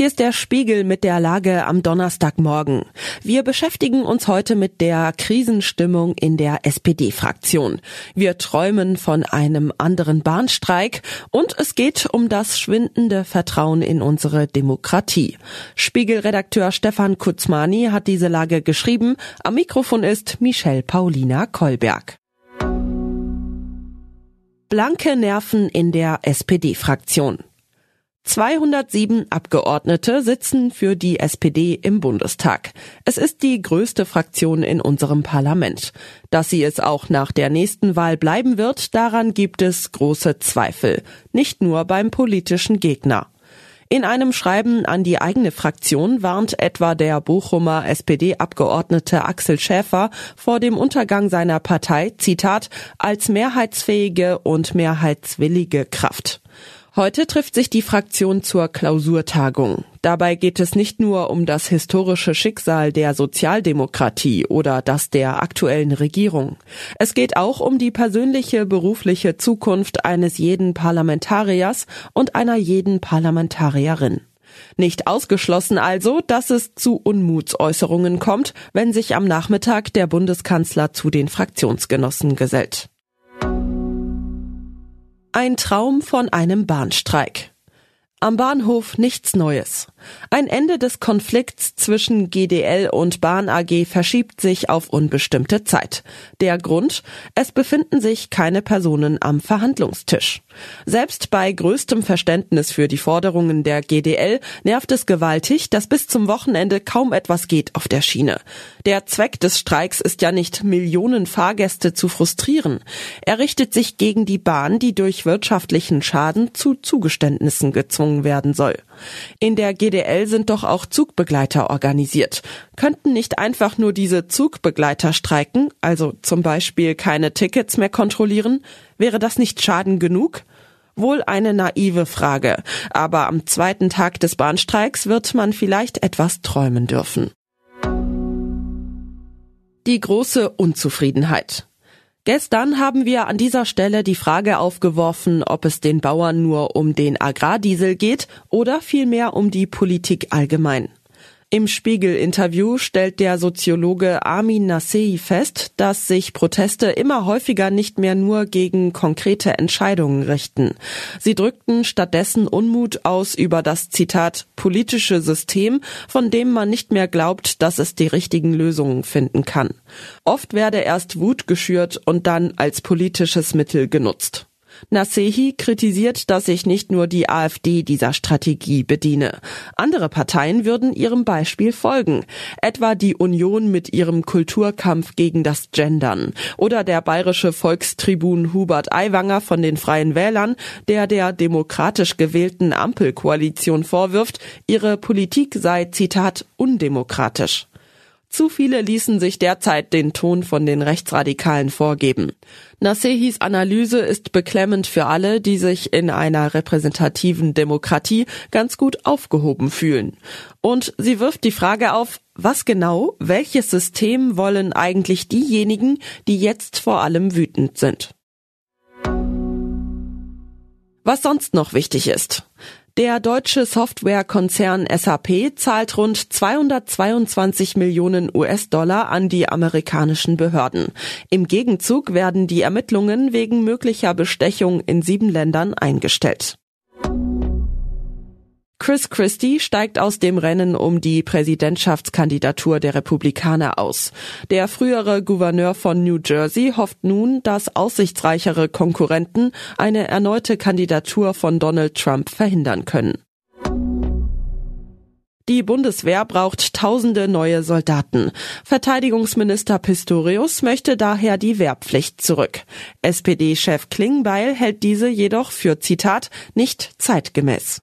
Hier ist der Spiegel mit der Lage am Donnerstagmorgen. Wir beschäftigen uns heute mit der Krisenstimmung in der SPD-Fraktion. Wir träumen von einem anderen Bahnstreik und es geht um das schwindende Vertrauen in unsere Demokratie. Spiegelredakteur Stefan Kutzmani hat diese Lage geschrieben. Am Mikrofon ist Michelle Paulina Kolberg. Blanke Nerven in der SPD-Fraktion. 207 Abgeordnete sitzen für die SPD im Bundestag. Es ist die größte Fraktion in unserem Parlament. Dass sie es auch nach der nächsten Wahl bleiben wird, daran gibt es große Zweifel. Nicht nur beim politischen Gegner. In einem Schreiben an die eigene Fraktion warnt etwa der Bochumer SPD-Abgeordnete Axel Schäfer vor dem Untergang seiner Partei, Zitat, als mehrheitsfähige und mehrheitswillige Kraft. Heute trifft sich die Fraktion zur Klausurtagung. Dabei geht es nicht nur um das historische Schicksal der Sozialdemokratie oder das der aktuellen Regierung. Es geht auch um die persönliche berufliche Zukunft eines jeden Parlamentariers und einer jeden Parlamentarierin. Nicht ausgeschlossen also, dass es zu Unmutsäußerungen kommt, wenn sich am Nachmittag der Bundeskanzler zu den Fraktionsgenossen gesellt. Ein Traum von einem Bahnstreik. Am Bahnhof nichts Neues. Ein Ende des Konflikts zwischen GDL und Bahn AG verschiebt sich auf unbestimmte Zeit. Der Grund? Es befinden sich keine Personen am Verhandlungstisch. Selbst bei größtem Verständnis für die Forderungen der GDL nervt es gewaltig, dass bis zum Wochenende kaum etwas geht auf der Schiene. Der Zweck des Streiks ist ja nicht, Millionen Fahrgäste zu frustrieren. Er richtet sich gegen die Bahn, die durch wirtschaftlichen Schaden zu Zugeständnissen gezwungen werden soll. In der GDL sind doch auch Zugbegleiter organisiert. Könnten nicht einfach nur diese Zugbegleiter streiken, also zum Beispiel keine Tickets mehr kontrollieren? Wäre das nicht Schaden genug? Wohl eine naive Frage, aber am zweiten Tag des Bahnstreiks wird man vielleicht etwas träumen dürfen. Die große Unzufriedenheit. Gestern haben wir an dieser Stelle die Frage aufgeworfen, ob es den Bauern nur um den Agrardiesel geht oder vielmehr um die Politik allgemein. Im Spiegel-Interview stellt der Soziologe Armin Nassei fest, dass sich Proteste immer häufiger nicht mehr nur gegen konkrete Entscheidungen richten. Sie drückten stattdessen Unmut aus über das Zitat politische System, von dem man nicht mehr glaubt, dass es die richtigen Lösungen finden kann. Oft werde erst Wut geschürt und dann als politisches Mittel genutzt. Nasehi kritisiert, dass sich nicht nur die AfD dieser Strategie bediene. Andere Parteien würden ihrem Beispiel folgen, etwa die Union mit ihrem Kulturkampf gegen das Gendern oder der bayerische Volkstribun Hubert Aiwanger von den Freien Wählern, der der demokratisch gewählten Ampelkoalition vorwirft, ihre Politik sei, Zitat, undemokratisch. Zu viele ließen sich derzeit den Ton von den Rechtsradikalen vorgeben. Nasehis Analyse ist beklemmend für alle, die sich in einer repräsentativen Demokratie ganz gut aufgehoben fühlen. Und sie wirft die Frage auf, was genau, welches System wollen eigentlich diejenigen, die jetzt vor allem wütend sind? Was sonst noch wichtig ist. Der deutsche Softwarekonzern SAP zahlt rund 222 Millionen US-Dollar an die amerikanischen Behörden. Im Gegenzug werden die Ermittlungen wegen möglicher Bestechung in sieben Ländern eingestellt. Chris Christie steigt aus dem Rennen um die Präsidentschaftskandidatur der Republikaner aus. Der frühere Gouverneur von New Jersey hofft nun, dass aussichtsreichere Konkurrenten eine erneute Kandidatur von Donald Trump verhindern können. Die Bundeswehr braucht tausende neue Soldaten. Verteidigungsminister Pistorius möchte daher die Wehrpflicht zurück. SPD-Chef Klingbeil hält diese jedoch für Zitat nicht zeitgemäß.